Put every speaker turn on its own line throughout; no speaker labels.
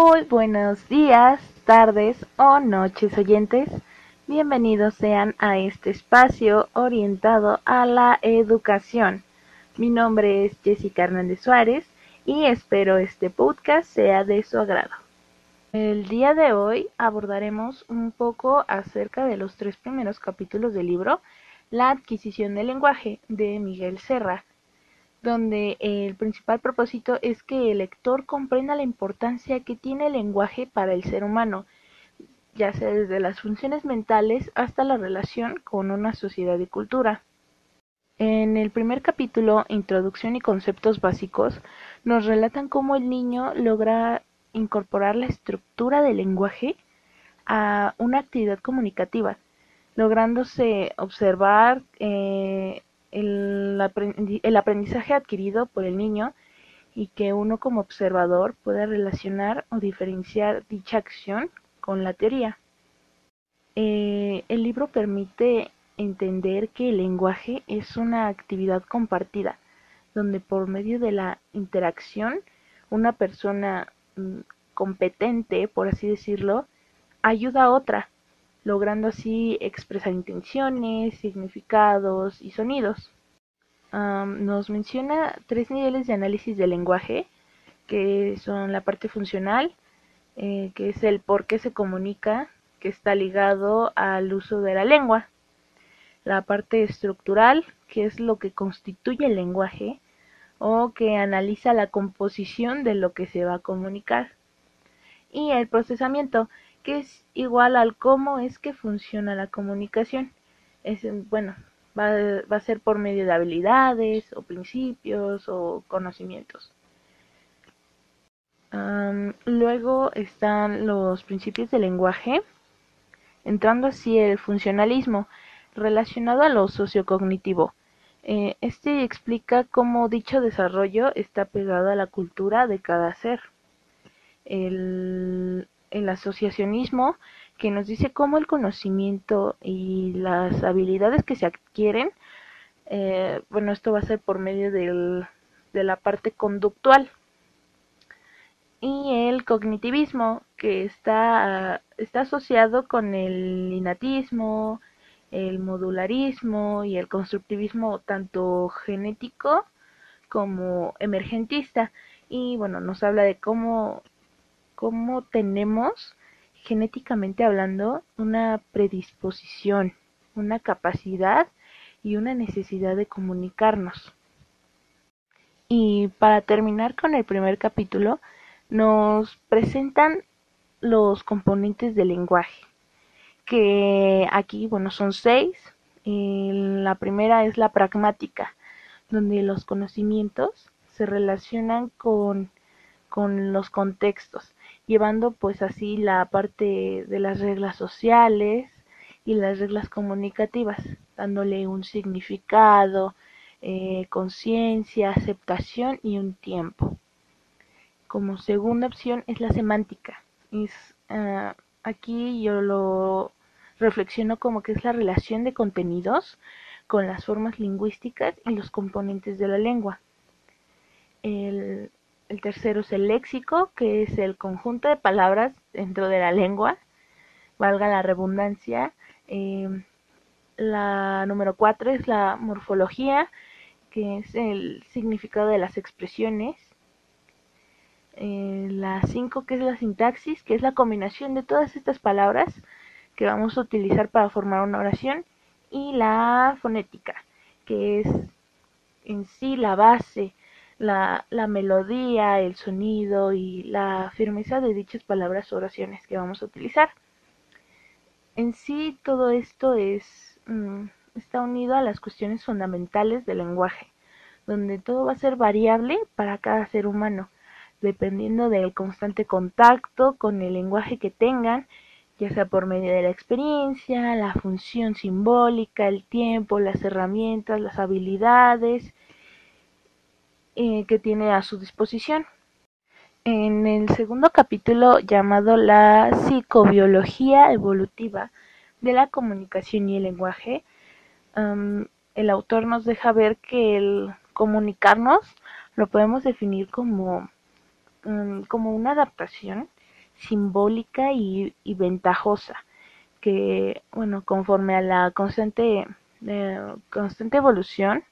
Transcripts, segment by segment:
Muy buenos días, tardes o noches oyentes. Bienvenidos sean a este espacio orientado a la educación. Mi nombre es Jessica Hernández Suárez y espero este podcast sea de su agrado. El día de hoy abordaremos un poco acerca de los tres primeros capítulos del libro La adquisición del lenguaje de Miguel Serra donde el principal propósito es que el lector comprenda la importancia que tiene el lenguaje para el ser humano, ya sea desde las funciones mentales hasta la relación con una sociedad y cultura. En el primer capítulo, Introducción y conceptos básicos, nos relatan cómo el niño logra incorporar la estructura del lenguaje a una actividad comunicativa, lográndose observar eh, el, aprendizaje adquirido por el niño y que uno como observador pueda relacionar o diferenciar dicha acción con la teoría. Eh, el libro permite entender que el lenguaje es una actividad compartida, donde por medio de la interacción una persona mm, competente, por así decirlo, ayuda a otra logrando así expresar intenciones, significados y sonidos. nos menciona tres niveles de análisis del lenguaje, que son la parte funcional, eh, que es el por qué se comunica, que está ligado al uso de la lengua. La parte estructural, que es lo que constituye el lenguaje, o que analiza la composición de lo que se va a comunicar. Y el procesamiento, que es igual al cómo es que funciona la comunicación. Es, bueno, va, va a ser por medio de habilidades o principios o conocimientos. luego están los principios del lenguaje, entrando así el funcionalismo relacionado a lo sociocognitivo. Eh, este explica cómo dicho desarrollo está pegado a la cultura de cada ser. El, el asociacionismo que nos dice cómo el conocimiento y las habilidades que se adquieren, eh, bueno, esto va a ser por medio del, de la parte conductual. Y el cognitivismo, que está, está asociado con el innatismo, el modularismo y el constructivismo tanto genético como emergentista. Y bueno, nos habla de cómo cómo tenemos, genéticamente hablando, una predisposición, una capacidad y una necesidad de comunicarnos. Y para terminar con el primer capítulo, nos presentan los componentes del lenguaje, que aquí, bueno, son seis. la primera es la pragmática, donde los conocimientos se relacionan con, con los contextos llevando pues así la parte de las reglas sociales y las reglas comunicativas, dándole un significado, eh, conciencia, aceptación y un tiempo. Como segunda opción es la semántica. Es, ah, aquí yo lo reflexiono como que es la relación de contenidos con las formas lingüísticas y los componentes de la lengua. El, el tercero es el léxico, que es el conjunto de palabras dentro de la lengua, valga la redundancia. Em, la número cuatro es la morfología, que es el significado de las expresiones. Eh, la cinco, que es la sintaxis, que es la combinación de todas estas palabras que vamos a utilizar para formar una oración. Y la fonética, que es en sí la base la, la melodía, el sonido y la firmeza de dichas palabras o oraciones que vamos a utilizar. En sí todo esto es mm, está unido a las cuestiones fundamentales del lenguaje, donde todo va a ser variable para cada ser humano, dependiendo del constante contacto con el lenguaje que tengan, ya sea por medio de la experiencia, la función simbólica, el tiempo, las herramientas, las habilidades, eh, que tiene a su disposición. En el segundo capítulo llamado La psicobiología evolutiva de la comunicación y el lenguaje, el autor nos deja ver que el comunicarnos lo podemos definir como, como una adaptación simbólica y, ventajosa, que, bueno, conforme a la constante, eh, constante evolución,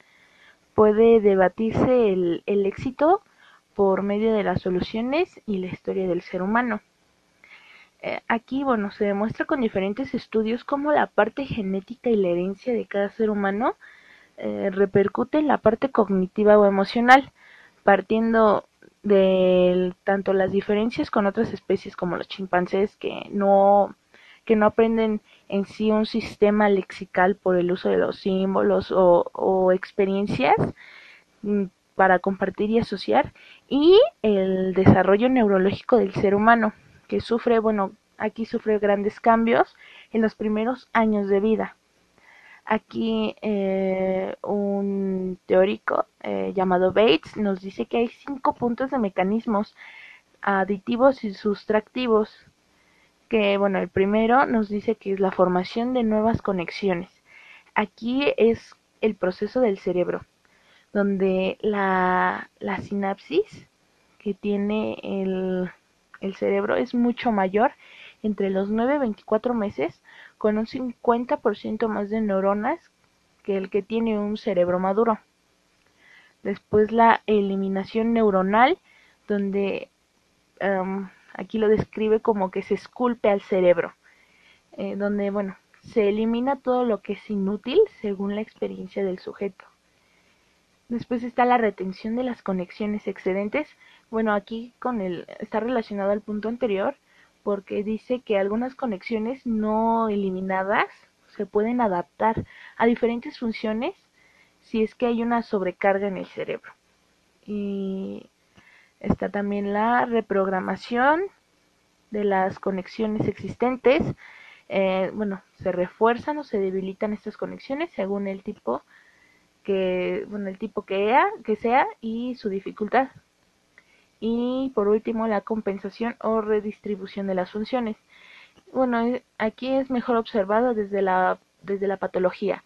puede debatirse el, el éxito por medio de las soluciones y la historia del ser humano. Eh, aquí, bueno, se demuestra con diferentes estudios cómo la parte genética y la herencia de cada ser humano eh, repercute en la parte cognitiva o emocional, partiendo de tanto las diferencias con otras especies como los chimpancés que no que no aprenden en sí un sistema lexical por el uso de los símbolos o, experiencias mm, para compartir y asociar y el desarrollo neurológico del ser humano que sufre, bueno, aquí sufre grandes cambios en los primeros años de vida. Aquí eh, un teórico eh, llamado Bates nos dice que hay cinco puntos de mecanismos aditivos y sustractivos. Que bueno, el primero nos dice que es la formación de nuevas conexiones. Aquí es el proceso del cerebro, donde la, la sinapsis que tiene el, el cerebro es mucho mayor entre los 9 y 24 meses con un 50% más de neuronas que el que tiene un cerebro maduro. Después la eliminación neuronal, donde aquí lo describe como que se esculpe al cerebro, eh, donde bueno, se elimina todo lo que es inútil según la experiencia del sujeto. Después está la retención de las conexiones excedentes. Bueno, aquí con el está relacionado al punto anterior porque dice que algunas conexiones no eliminadas se pueden adaptar a diferentes funciones si es que hay una sobrecarga en el cerebro. Y está también la reprogramación de las conexiones existentes. Eh, bueno, se refuerzan o se debilitan estas conexiones según el tipo que, bueno, el tipo que, que sea y su dificultad. Y por último, la compensación o redistribución de las funciones. Bueno, eh, aquí es mejor observado desde la, desde la patología,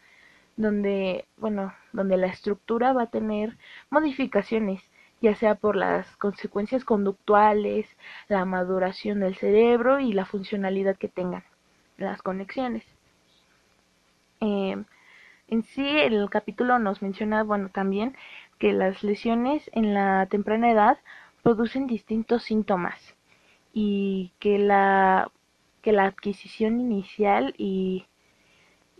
donde, bueno, donde la estructura va a tener modificaciones, ya sea por las consecuencias conductuales, la maduración del cerebro y la funcionalidad que tengan las conexiones. Eh, en sí, el capítulo nos menciona, bueno, también que las lesiones en la temprana edad producen distintos síntomas y que la, que la adquisición inicial y,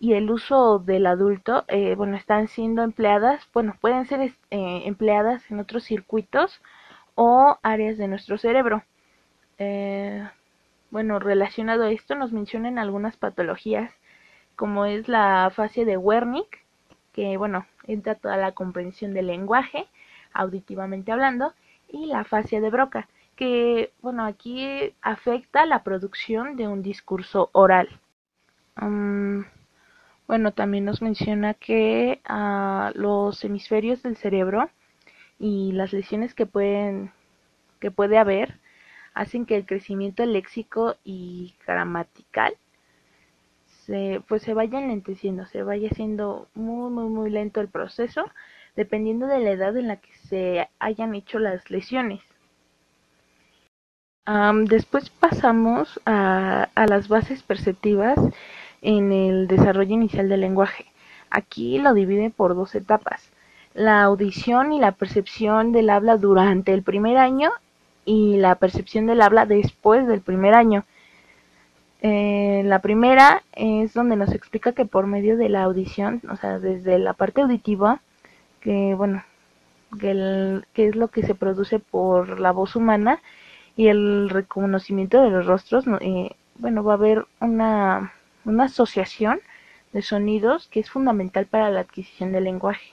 y el uso del adulto, eh, bueno, están siendo empleadas, bueno, pueden ser eh, empleadas en otros circuitos o áreas de nuestro cerebro. Eh, bueno, relacionado a esto nos mencionan algunas patologías como es la fase de Wernicke, que bueno, entra toda la comprensión del lenguaje, auditivamente hablando, y la fascia de Broca, que bueno, aquí afecta la producción de un discurso oral. Mm, bueno, también nos menciona que ah, los hemisferios del cerebro y las lesiones que pueden que puede haber hacen que el crecimiento léxico y gramatical se, pues se vaya enlenteciendo, se vaya haciendo muy muy muy lento el proceso dependiendo de la edad en la que se hayan hecho las lesiones. después pasamos a, a, las bases perceptivas en el desarrollo inicial del lenguaje. Aquí lo divide por dos etapas. La audición y la percepción del habla durante el primer año y la percepción del habla después del primer año. Eh, la primera es donde nos explica que por medio de la audición, o sea, desde la parte auditiva, que bueno, que, es lo que se produce por la voz humana y el reconocimiento de los rostros, eh, bueno, va a haber una, una asociación de sonidos que es fundamental para la adquisición del lenguaje.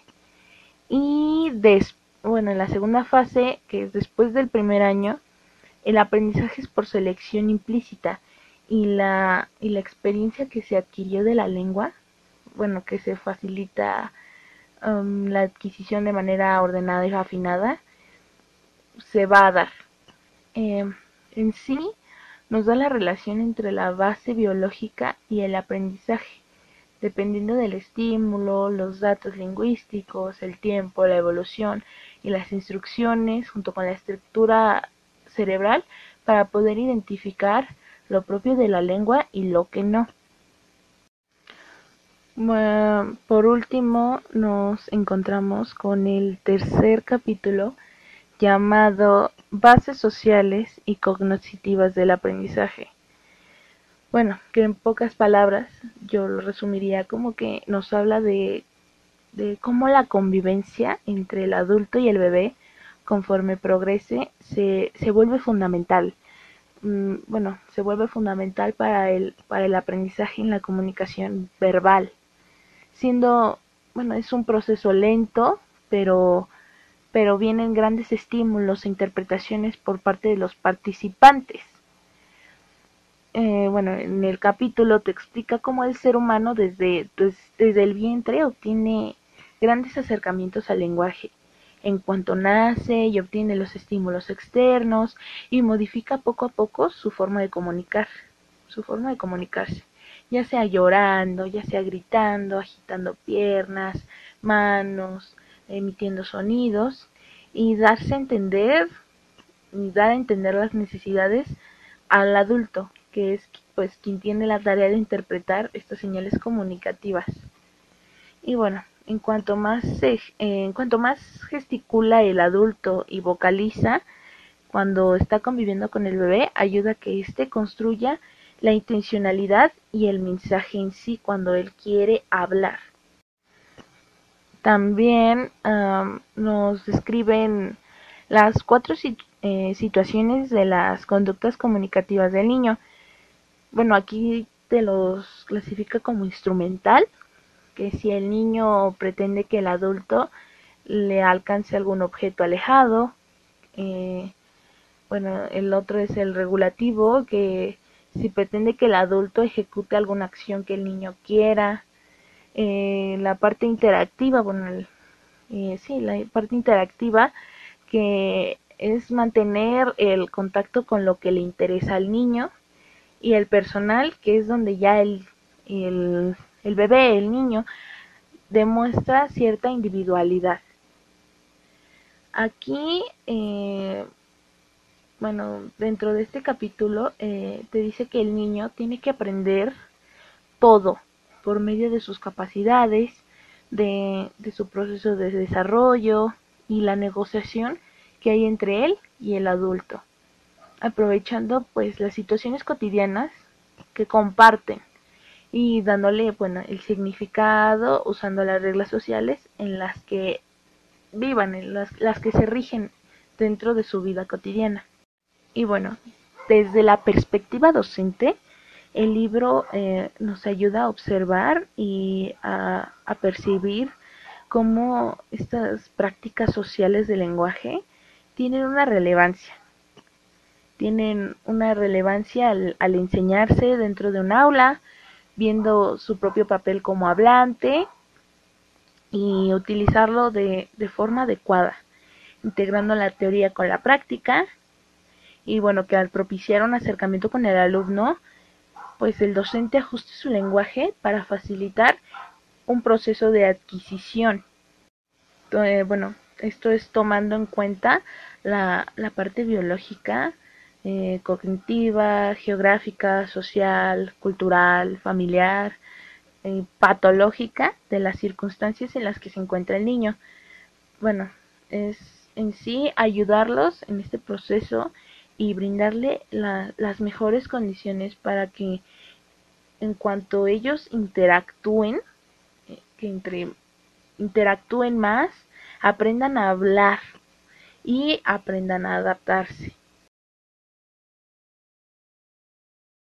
Y des, bueno, en la segunda fase, que es después del primer año, el aprendizaje es por selección implícita y la, y la experiencia que se adquirió de la lengua, bueno, que se facilita Um, la adquisición de manera ordenada y afinada se va a dar. Eh, en sí, nos da la relación entre la base biológica y el aprendizaje, dependiendo del estímulo, los datos lingüísticos, el tiempo, la evolución y las instrucciones, junto con la estructura cerebral, para poder identificar lo propio de la lengua y lo que no. por último, nos encontramos con el tercer capítulo llamado Bases sociales y cognitivas del aprendizaje. Bueno, que en pocas palabras yo lo resumiría como que nos habla de, de cómo la convivencia entre el adulto y el bebé conforme progrese se, se vuelve fundamental. Mm, bueno, se vuelve fundamental para el, para el aprendizaje en la comunicación verbal. Siendo, bueno, es un proceso lento, pero, pero vienen grandes estímulos e interpretaciones por parte de los participantes. Eh, bueno, en el capítulo te explica cómo el ser humano desde, desde el vientre obtiene grandes acercamientos al lenguaje. En cuanto nace y obtiene los estímulos externos y modifica poco a poco su forma de comunicar, su forma de comunicarse, ya sea llorando, ya sea gritando, agitando piernas, manos, emitiendo sonidos y darse a entender y dar a entender las necesidades al adulto que es pues quien tiene la tarea de interpretar estas señales comunicativas. Y bueno, en cuanto más en cuanto más gesticula el adulto y vocaliza cuando está conviviendo con el bebé, ayuda a que éste construya la intencionalidad y el mensaje en sí cuando él quiere hablar. También nos describen las cuatro eh, situaciones de las conductas comunicativas del niño. Bueno, aquí te los clasifica como instrumental, que si el niño pretende que el adulto le alcance algún objeto alejado, eh, bueno, el otro es el regulativo, que si pretende que el adulto ejecute alguna acción que el niño quiera, eh, la parte interactiva, bueno, eh, sí, la parte interactiva que es mantener el contacto con lo que le interesa al niño, y el personal, que es donde ya el, el, el bebé, el niño, demuestra cierta individualidad. Aquí, eh, bueno, dentro de este capítulo eh, te dice que el niño tiene que aprender todo por medio de sus capacidades, de, su proceso de desarrollo y la negociación que hay entre él y el adulto. Aprovechando pues las situaciones cotidianas que comparten y dándole bueno el significado usando las reglas sociales en las que vivan en las, las que se rigen dentro de su vida cotidiana. Y bueno desde la perspectiva docente el libro eh, nos ayuda a observar y a, percibir cómo estas prácticas sociales del lenguaje tienen una relevancia. Tienen una relevancia al, enseñarse dentro de un aula, viendo su propio papel como hablante y utilizarlo de, de forma adecuada, integrando la teoría con la práctica. Y bueno, que al propiciar un acercamiento con el alumno, pues el docente ajuste su lenguaje para facilitar un proceso de adquisición. bueno, esto es tomando en cuenta la, la parte biológica eh, cognitiva, geográfica, social, cultural, familiar, eh, patológica de las circunstancias en las que se encuentra el niño. Bueno, es en sí ayudarlos en este proceso y brindarle las mejores condiciones para que en cuanto ellos interactúen, eh, que entre, interactúen más, aprendan a hablar y aprendan a adaptarse.